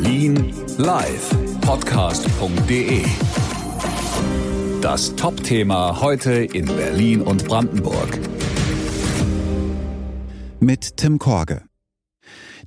Berlin live Podcast.de Das Top-Thema heute in Berlin und Brandenburg. Mit Tim Korge.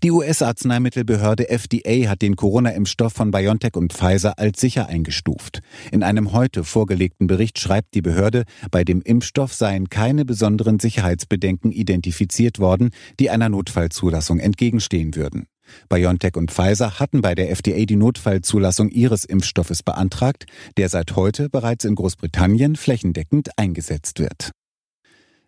Die US-Arzneimittelbehörde FDA hat den Corona-Impfstoff von BioNTech und Pfizer als sicher eingestuft. In einem heute vorgelegten Bericht schreibt die Behörde, bei dem Impfstoff seien keine besonderen Sicherheitsbedenken identifiziert worden, die einer Notfallzulassung entgegenstehen würden. BioNTech und Pfizer hatten bei der FDA die Notfallzulassung ihres Impfstoffes beantragt, der seit heute bereits in Großbritannien flächendeckend eingesetzt wird.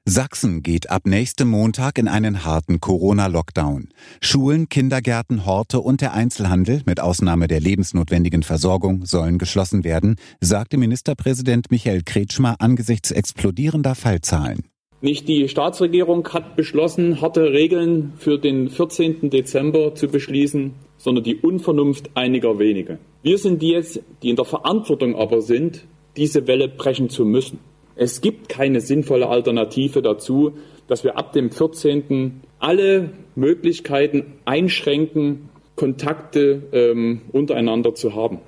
Sachsen geht ab nächstem Montag in einen harten Corona-Lockdown. Schulen, Kindergärten, Horte und der Einzelhandel mit Ausnahme der lebensnotwendigen Versorgung sollen geschlossen werden, sagte Ministerpräsident Michael Kretschmer angesichts explodierender Fallzahlen. Nicht die Staatsregierung hat beschlossen, harte Regeln für den 14. Dezember zu beschließen, sondern die Unvernunft einiger wenige. Wir sind die jetzt, die in der Verantwortung aber sind, diese Welle brechen zu müssen. Es gibt keine sinnvolle Alternative dazu, dass wir ab dem 14. alle Möglichkeiten einschränken, Kontakte ähm, untereinander zu haben.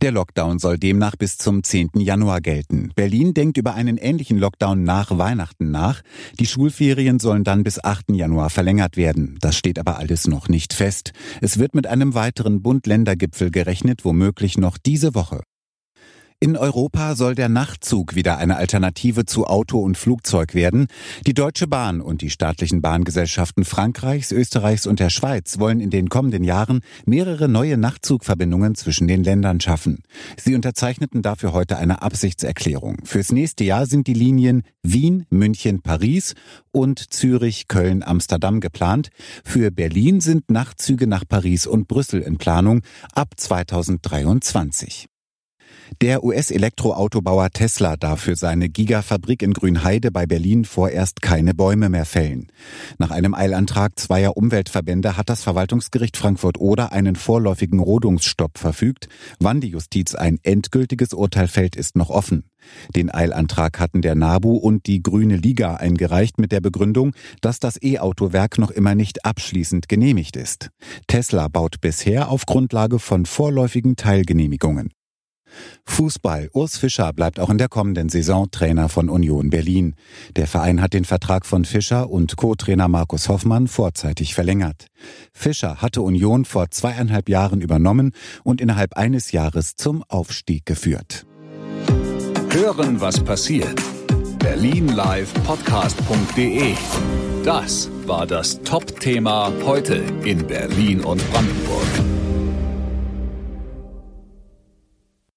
Der Lockdown soll demnach bis zum 10. Januar gelten. Berlin denkt über einen ähnlichen Lockdown nach Weihnachten nach. Die Schulferien sollen dann bis 8. Januar verlängert werden. Das steht aber alles noch nicht fest. Es wird mit einem weiteren Bund-Länder-Gipfel gerechnet, womöglich noch diese Woche. In Europa soll der Nachtzug wieder eine Alternative zu Auto und Flugzeug werden. Die Deutsche Bahn und die staatlichen Bahngesellschaften Frankreichs, Österreichs und der Schweiz wollen in den kommenden Jahren mehrere neue Nachtzugverbindungen zwischen den Ländern schaffen. Sie unterzeichneten dafür heute eine Absichtserklärung. Fürs nächste Jahr sind die Linien Wien, München, Paris und Zürich, Köln, Amsterdam geplant. Für Berlin sind Nachtzüge nach Paris und Brüssel in Planung ab 2023. Der US-Elektroautobauer Tesla darf für seine Gigafabrik in Grünheide bei Berlin vorerst keine Bäume mehr fällen. Nach einem Eilantrag zweier Umweltverbände hat das Verwaltungsgericht Frankfurt-Oder einen vorläufigen Rodungsstopp verfügt. Wann die Justiz ein endgültiges Urteil fällt, ist noch offen. Den Eilantrag hatten der NABU und die Grüne Liga eingereicht mit der Begründung, dass das E-Autowerk noch immer nicht abschließend genehmigt ist. Tesla baut bisher auf Grundlage von vorläufigen Teilgenehmigungen. Fußball. Urs Fischer bleibt auch in der kommenden Saison Trainer von Union Berlin. Der Verein hat den Vertrag von Fischer und Co-Trainer Markus Hoffmann vorzeitig verlängert. Fischer hatte Union vor zweieinhalb Jahren übernommen und innerhalb eines Jahres zum Aufstieg geführt. Hören, was passiert. Berlin Live Podcast.de. Das war das Top-Thema heute in Berlin und Brandenburg.